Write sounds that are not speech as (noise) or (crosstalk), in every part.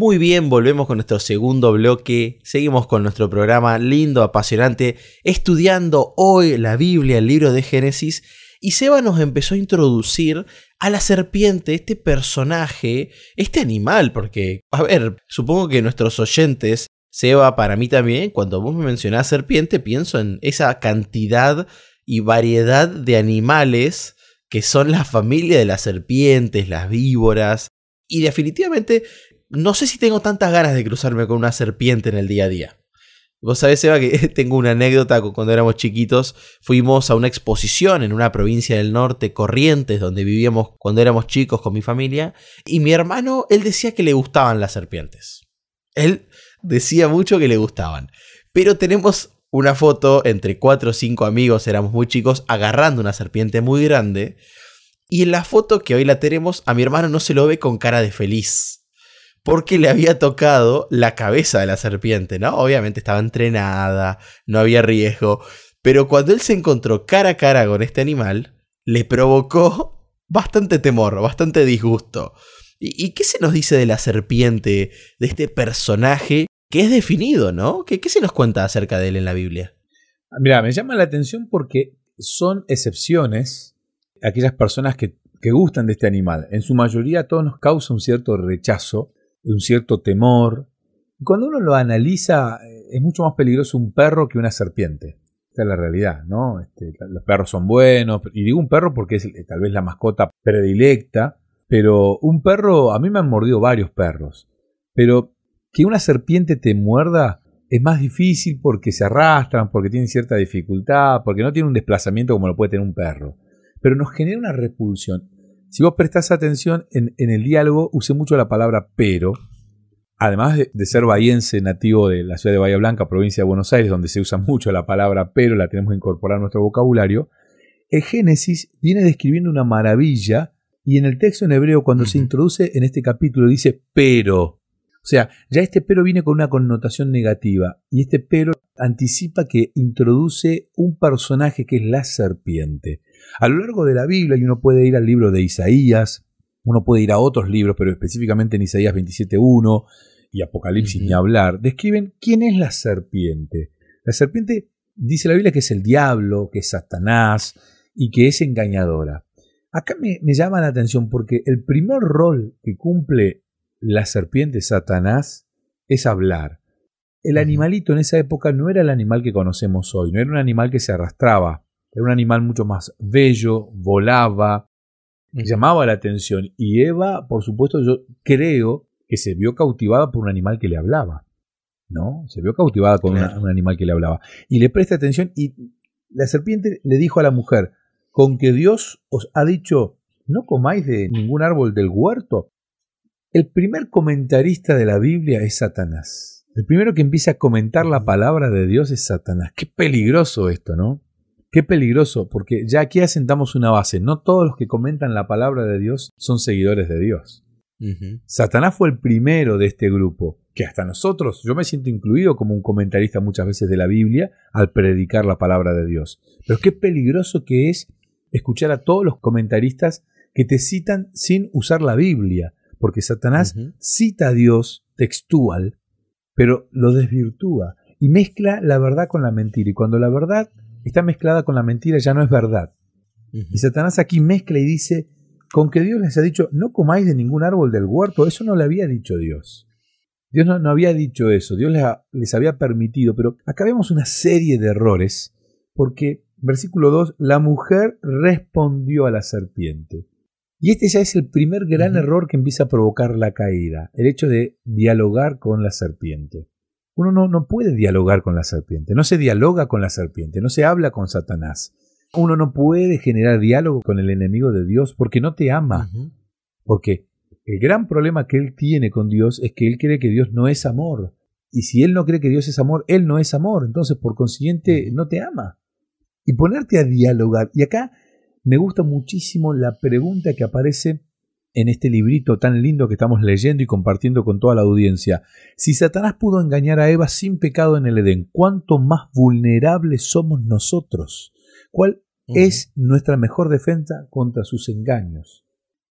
Muy bien, volvemos con nuestro segundo bloque. Seguimos con nuestro programa lindo, apasionante, estudiando hoy la Biblia, el libro de Génesis. Y Seba nos empezó a introducir a la serpiente, este personaje, este animal, porque, a ver, supongo que nuestros oyentes, Seba, para mí también, cuando vos me mencionás serpiente, pienso en esa cantidad y variedad de animales que son la familia de las serpientes, las víboras, y definitivamente no sé si tengo tantas ganas de cruzarme con una serpiente en el día a día. Vos sabés, Eva, que (laughs) tengo una anécdota cuando éramos chiquitos. Fuimos a una exposición en una provincia del norte, Corrientes, donde vivíamos cuando éramos chicos con mi familia. Y mi hermano, él decía que le gustaban las serpientes. Él decía mucho que le gustaban. Pero tenemos una foto entre cuatro o cinco amigos, éramos muy chicos, agarrando una serpiente muy grande. Y en la foto que hoy la tenemos, a mi hermano no se lo ve con cara de feliz porque le había tocado la cabeza de la serpiente, ¿no? Obviamente estaba entrenada, no había riesgo, pero cuando él se encontró cara a cara con este animal, le provocó bastante temor, bastante disgusto. ¿Y, qué se nos dice de la serpiente, de este personaje que es definido, ¿no? ¿Qué, se nos cuenta acerca de él en la Biblia? Mira, me llama la atención porque son excepciones aquellas personas que, que gustan de este animal. En su mayoría todo nos causa un cierto rechazo un cierto temor. Cuando uno lo analiza, eh, es mucho más peligroso un perro que una serpiente. Esta es la realidad, ¿no? Este, los perros son buenos, y digo un perro porque es eh, tal vez la mascota predilecta, pero un perro, a mí me han mordido varios perros, pero que una serpiente te muerda es más difícil porque se arrastran, porque tienen cierta dificultad, porque no tienen un desplazamiento como lo puede tener un perro. Pero nos genera una repulsión. Si vos prestás atención en, el diálogo, usé mucho la palabra pero. Además de, ser bahiense, nativo de la ciudad de Bahía Blanca, provincia de Buenos Aires, donde se usa mucho la palabra pero, la tenemos que incorporar a nuestro vocabulario, el Génesis viene describiendo una maravilla y en el texto en hebreo, cuando se introduce en este capítulo, dice pero. O sea, ya este pero viene con una connotación negativa y este pero anticipa que introduce un personaje que es la serpiente. A lo largo de la Biblia, y uno puede ir al libro de Isaías, uno puede ir a otros libros, pero específicamente en Isaías 27.1 y Apocalipsis ni hablar, describen quién es la serpiente. La serpiente dice la Biblia que es el diablo, que es Satanás y que es engañadora. Acá me, me llama la atención porque el primer rol que cumple la serpiente Satanás es hablar. El animalito en esa época no era el animal que conocemos hoy, no era un animal que se arrastraba, era un animal mucho más bello, volaba, llamaba la atención. Y Eva, por supuesto, yo creo que se vio cautivada por un animal que le hablaba. ¿No? Se vio cautivada con un animal que le hablaba. Y le presta atención y la serpiente le dijo a la mujer, con que Dios os ha dicho, no comáis de ningún árbol del huerto. El primer comentarista de la Biblia es Satanás. El primero que empieza a comentar la palabra de Dios es Satanás. Qué peligroso esto, ¿no? Qué peligroso, porque ya aquí asentamos una base. No todos los que comentan la palabra de Dios son seguidores de Dios. Satanás fue el primero de este grupo, que hasta nosotros, yo me siento incluido como un comentarista muchas veces de la Biblia al predicar la palabra de Dios. Pero qué peligroso que es escuchar a todos los comentaristas que te citan sin usar la Biblia, porque Satanás cita a Dios textual, pero lo desvirtúa y mezcla la verdad con la mentira. Y cuando la verdad está mezclada con la mentira, ya no es verdad. Y Satanás aquí mezcla y dice, con que Dios les ha dicho, no comáis de ningún árbol del huerto, eso no le había dicho Dios. Dios no, había dicho eso, Dios les, les, había permitido, pero acá vemos una serie de errores, porque, versículo 2, la mujer respondió a la serpiente. Y este ya es el primer gran error que empieza a provocar la caída, el hecho de dialogar con la serpiente. Uno no, no puede dialogar con la serpiente, no se dialoga con la serpiente, no se habla con Satanás. Uno no puede generar diálogo con el enemigo de Dios porque no te ama. Porque el gran problema que él tiene con Dios es que él cree que Dios no es amor. Y si él no cree que Dios es amor, él no es amor. Entonces, por consiguiente, no te ama. Y ponerte a dialogar. Y acá me gusta muchísimo la pregunta que aparece en este librito tan lindo que estamos leyendo y compartiendo con toda la audiencia. Si Satanás pudo engañar a Eva sin pecado en el Edén, ¿cuánto más vulnerables somos nosotros? ¿Cuál es nuestra mejor defensa contra sus engaños?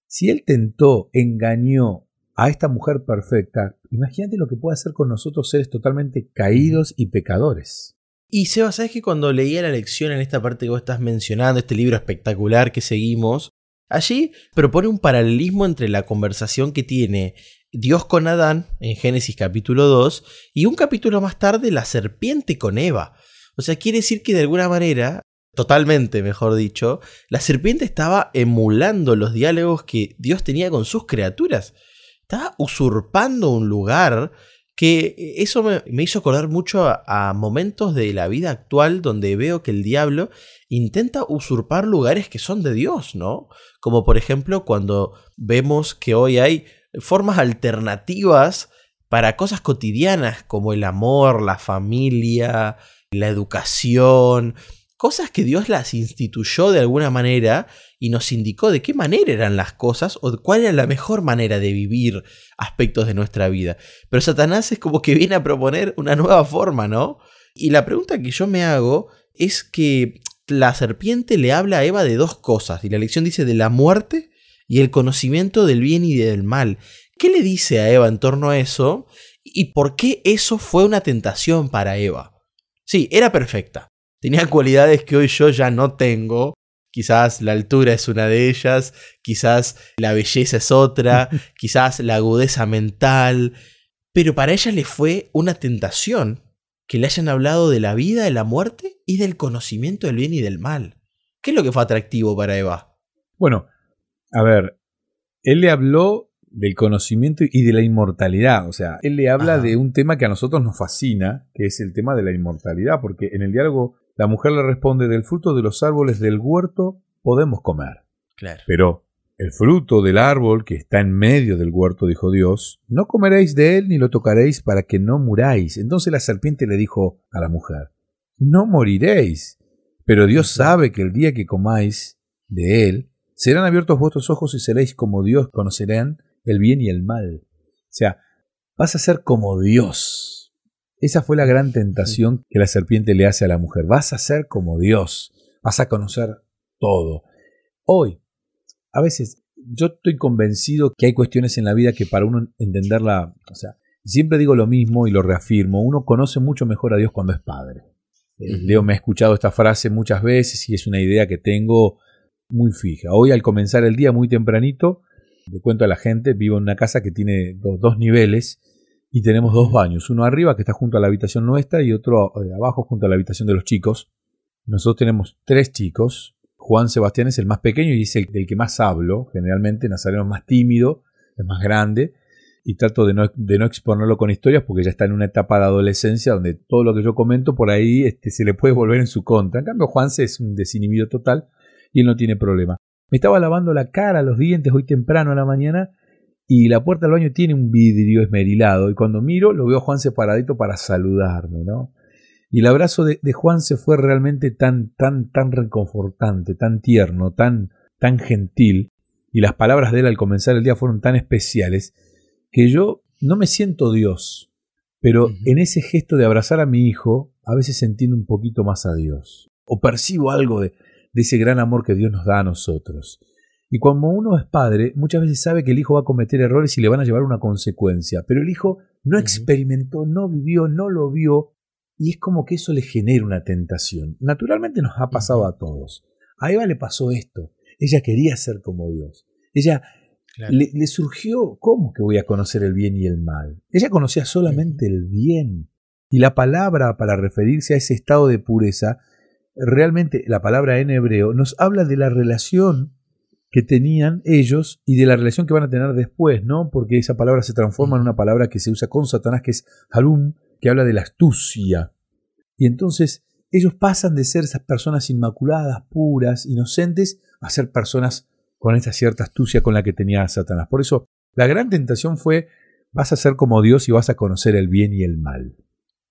Si él tentó, engañó a esta mujer perfecta, imagínate lo que puede hacer con nosotros seres totalmente caídos y pecadores. Y Seba, ¿sabes que cuando leía la lección en esta parte que vos estás mencionando, este libro espectacular que seguimos, allí propone un paralelismo entre la conversación que tiene Dios con Adán en Génesis capítulo 2 y un capítulo más tarde la serpiente con Eva. O sea, quiere decir que de alguna manera, totalmente mejor dicho, la serpiente estaba emulando los diálogos que Dios tenía con sus criaturas. Estaba usurpando un lugar que eso me, hizo acordar mucho a, momentos de la vida actual donde veo que el diablo intenta usurpar lugares que son de Dios, ¿no? Como por ejemplo cuando vemos que hoy hay formas alternativas para cosas cotidianas como el amor, la familia, la educación, cosas que Dios las instituyó de alguna manera y nos indicó de qué manera eran las cosas o cuál era la mejor manera de vivir aspectos de nuestra vida. Pero Satanás es como que viene a proponer una nueva forma, ¿no? Y la pregunta que yo me hago es que la serpiente le habla a Eva de dos cosas, y la lección dice de la muerte y el conocimiento del bien y del mal. ¿Qué le dice a Eva en torno a eso? ¿Y por qué eso fue una tentación para Eva? Sí, era perfecta. Tenía cualidades que hoy yo ya no tengo. Quizás la altura es una de ellas, quizás la belleza es otra, (laughs) quizás la agudeza mental. Pero para ella le fue una tentación que le hayan hablado de la vida, de la muerte y del conocimiento del bien y del mal. ¿Qué es lo que fue atractivo para Eva? Bueno, a ver, él le habló del conocimiento y de la inmortalidad. O sea, él le habla de un tema que a nosotros nos fascina, que es el tema de la inmortalidad, porque en el diálogo la mujer le responde, del fruto de los árboles del huerto podemos comer. Claro. Pero el fruto del árbol que está en medio del huerto, dijo Dios, no comeréis de él ni lo tocaréis para que no muráis. Entonces la serpiente le dijo a la mujer, no moriréis, pero Dios sabe que el día que comáis de él, serán abiertos vuestros ojos y seréis como Dios, conocerán el bien y el mal. O sea, vas a ser como Dios. Esa fue la gran tentación que la serpiente le hace a la mujer. Vas a ser como Dios. Vas a conocer todo. Hoy, a veces, yo estoy convencido que hay cuestiones en la vida que para uno entenderla, o sea, siempre digo lo mismo y lo reafirmo, uno conoce mucho mejor a Dios cuando es padre. Eh, Leo me ha escuchado esta frase muchas veces y es una idea que tengo muy fija. Hoy al comenzar el día muy tempranito, le cuento a la gente, vivo en una casa que tiene dos, niveles y tenemos dos baños, uno arriba que está junto a la habitación nuestra y otro eh, abajo junto a la habitación de los chicos. Nosotros tenemos tres chicos, Juan Sebastián es el más pequeño y es el del que más hablo, generalmente Nazareno es más tímido, es más grande, y trato de no, exponerlo con historias porque ya está en una etapa de adolescencia donde todo lo que yo comento por ahí este, se le puede volver en su contra. En cambio, Juanse es un desinhibido total y él no tiene problema. Me estaba lavando la cara, los dientes hoy temprano a la mañana y la puerta del baño tiene un vidrio esmerilado y cuando miro lo veo a Juan separadito para saludarme, ¿no? Y el abrazo de, de Juan se fue realmente tan, tan, tan reconfortante, tan tierno, tan, tan gentil y las palabras de él al comenzar el día fueron tan especiales que yo no me siento Dios, pero en ese gesto de abrazar a mi hijo a veces entiendo un poquito más a Dios o percibo algo de, de ese gran amor que Dios nos da a nosotros. Y cuando uno es padre, muchas veces sabe que el hijo va a cometer errores y le van a llevar una consecuencia, pero el hijo no experimentó, no vivió, no lo vio, y es como que eso le genera una tentación. Naturalmente nos ha pasado a todos. A Eva le pasó esto. Ella quería ser como Dios. Ella le, le, surgió, ¿cómo que voy a conocer el bien y el mal? Ella conocía solamente el bien. Y la palabra para referirse a ese estado de pureza realmente la palabra en hebreo nos habla de la relación que tenían ellos y de la relación que van a tener después, ¿no? Porque esa palabra se transforma en una palabra que se usa con Satanás, que es harum, que habla de la astucia. Y entonces ellos pasan de ser esas personas inmaculadas, puras, inocentes, a ser personas con esa cierta astucia con la que tenía Satanás. Por eso, la gran tentación fue, vas a ser como Dios y vas a conocer el bien y el mal.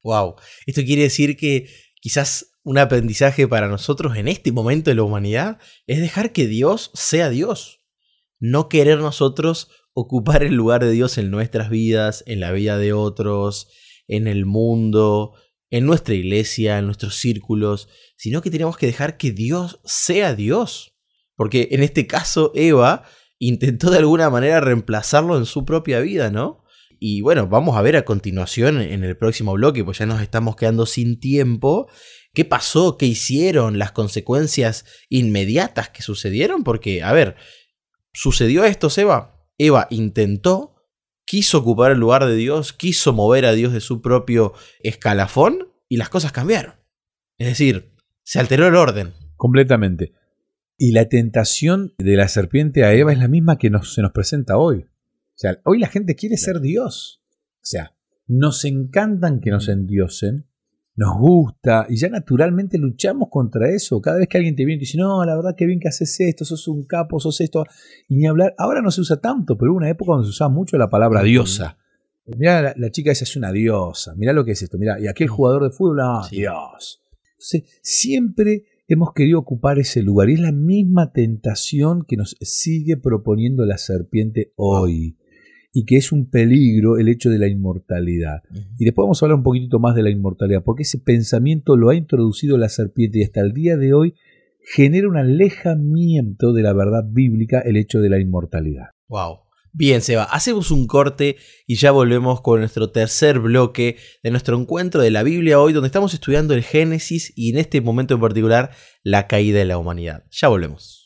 Wow, esto quiere decir que quizás un aprendizaje para nosotros en este momento de la humanidad es dejar que Dios sea Dios. No querer nosotros ocupar el lugar de Dios en nuestras vidas, en la vida de otros, en el mundo, en nuestra iglesia, en nuestros círculos, sino que tenemos que dejar que Dios sea Dios. Porque en este caso Eva intentó de alguna manera reemplazarlo en su propia vida, ¿no? Y bueno, vamos a ver a continuación en el próximo bloque, pues ya nos estamos quedando sin tiempo. ¿Qué pasó? ¿Qué hicieron? Las consecuencias inmediatas que sucedieron. Porque, a ver, sucedió esto, Seba. Eva intentó, quiso ocupar el lugar de Dios, quiso mover a Dios de su propio escalafón y las cosas cambiaron. Es decir, se alteró el orden. Completamente. Y la tentación de la serpiente a Eva es la misma que se nos presenta hoy. O sea, hoy la gente quiere ser Dios. O sea, nos encantan que nos endiosen, nos gusta y ya naturalmente luchamos contra eso. Cada vez que alguien te viene y dice, no, la verdad que bien que haces esto, sos un capo, sos esto, y ni hablar. Ahora no se usa tanto, pero hubo una época donde se usaba mucho la palabra diosa. Mira, la, chica esa es una diosa, mira lo que es esto, mira, y aquel jugador de fútbol, no, Dios. siempre hemos querido ocupar ese lugar y es la misma tentación que nos sigue proponiendo la serpiente hoy y que es un peligro el hecho de la inmortalidad. Y después vamos a hablar un poquitito más de la inmortalidad, porque ese pensamiento lo ha introducido la serpiente y hasta el día de hoy genera un alejamiento de la verdad bíblica el hecho de la inmortalidad. Wow. Bien, Seba, hacemos un corte y ya volvemos con nuestro tercer bloque de nuestro encuentro de la Biblia hoy, donde estamos estudiando el Génesis y en este momento en particular la caída de la humanidad. Ya volvemos.